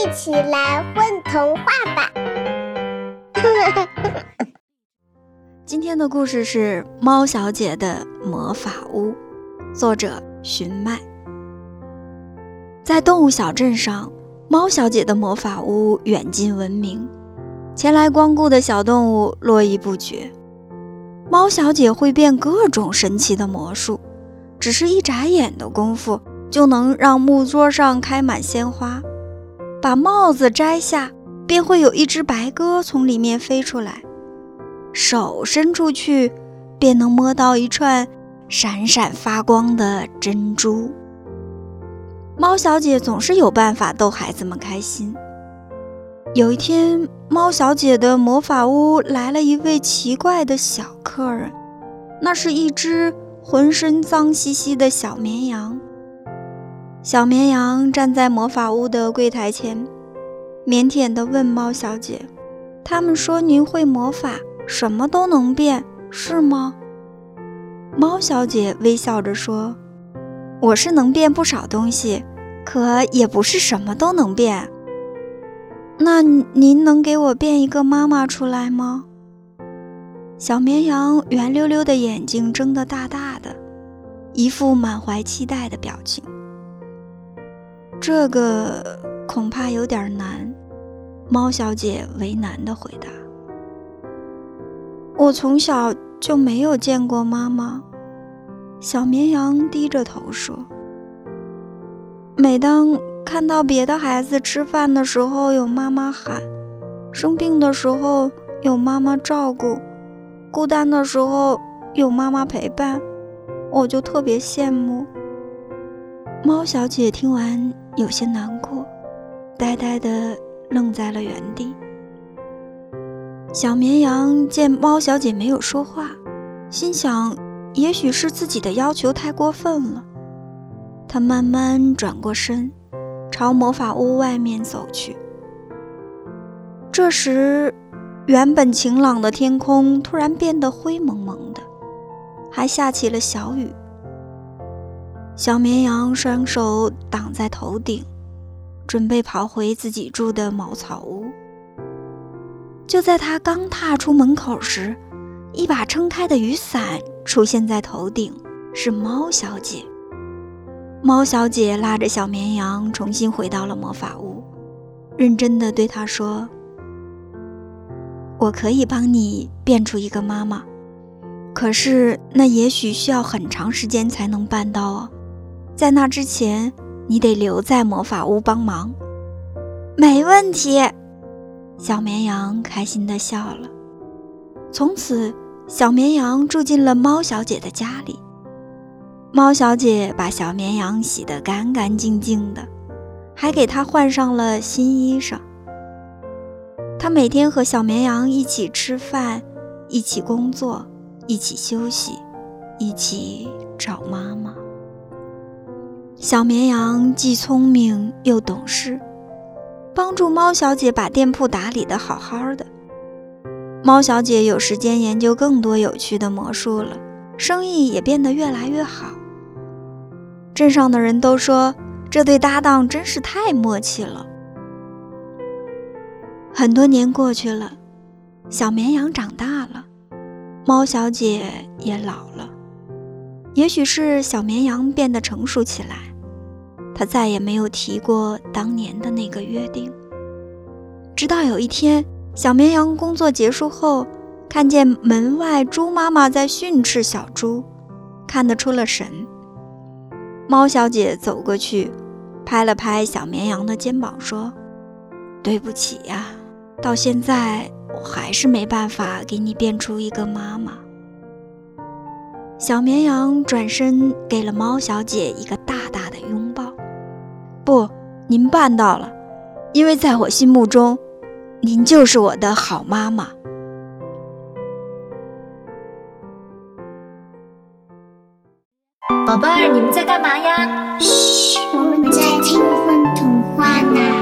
一起来混童话吧！今天的故事是《猫小姐的魔法屋》，作者寻麦。在动物小镇上，猫小姐的魔法屋远近闻名，前来光顾的小动物络绎不绝。猫小姐会变各种神奇的魔术，只是一眨眼的功夫，就能让木桌上开满鲜花。把帽子摘下，便会有一只白鸽从里面飞出来。手伸出去，便能摸到一串闪闪发光的珍珠。猫小姐总是有办法逗孩子们开心。有一天，猫小姐的魔法屋来了一位奇怪的小客人，那是一只浑身脏兮兮的小绵羊。小绵羊站在魔法屋的柜台前，腼腆地问猫小姐：“他们说您会魔法。”什么都能变，是吗？猫小姐微笑着说：“我是能变不少东西，可也不是什么都能变。那您能给我变一个妈妈出来吗？”小绵羊圆溜溜的眼睛睁得大大的，一副满怀期待的表情。这个恐怕有点难，猫小姐为难地回答。我从小就没有见过妈妈。小绵羊低着头说：“每当看到别的孩子吃饭的时候有妈妈喊，生病的时候有妈妈照顾，孤单的时候有妈妈陪伴，我就特别羡慕。”猫小姐听完有些难过，呆呆地愣在了原地。小绵羊见猫小姐没有说话，心想，也许是自己的要求太过分了。它慢慢转过身，朝魔法屋外面走去。这时，原本晴朗的天空突然变得灰蒙蒙的，还下起了小雨。小绵羊双手挡在头顶，准备跑回自己住的茅草屋。就在他刚踏出门口时，一把撑开的雨伞出现在头顶，是猫小姐。猫小姐拉着小绵羊重新回到了魔法屋，认真地对他说：“我可以帮你变出一个妈妈，可是那也许需要很长时间才能办到哦。在那之前，你得留在魔法屋帮忙。”没问题。小绵羊开心地笑了。从此，小绵羊住进了猫小姐的家里。猫小姐把小绵羊洗得干干净净的，还给它换上了新衣裳。她每天和小绵羊一起吃饭，一起工作，一起休息，一起找妈妈。小绵羊既聪明又懂事。帮助猫小姐把店铺打理得好好的，猫小姐有时间研究更多有趣的魔术了，生意也变得越来越好。镇上的人都说这对搭档真是太默契了。很多年过去了，小绵羊长大了，猫小姐也老了，也许是小绵羊变得成熟起来。他再也没有提过当年的那个约定。直到有一天，小绵羊工作结束后，看见门外猪妈妈在训斥小猪，看得出了神。猫小姐走过去，拍了拍小绵羊的肩膀，说：“对不起呀，到现在我还是没办法给你变出一个妈妈。”小绵羊转身给了猫小姐一个大大。不，您办到了，因为在我心目中，您就是我的好妈妈。宝贝儿，你们在干嘛呀？嘘，我们在听《风童话》呢。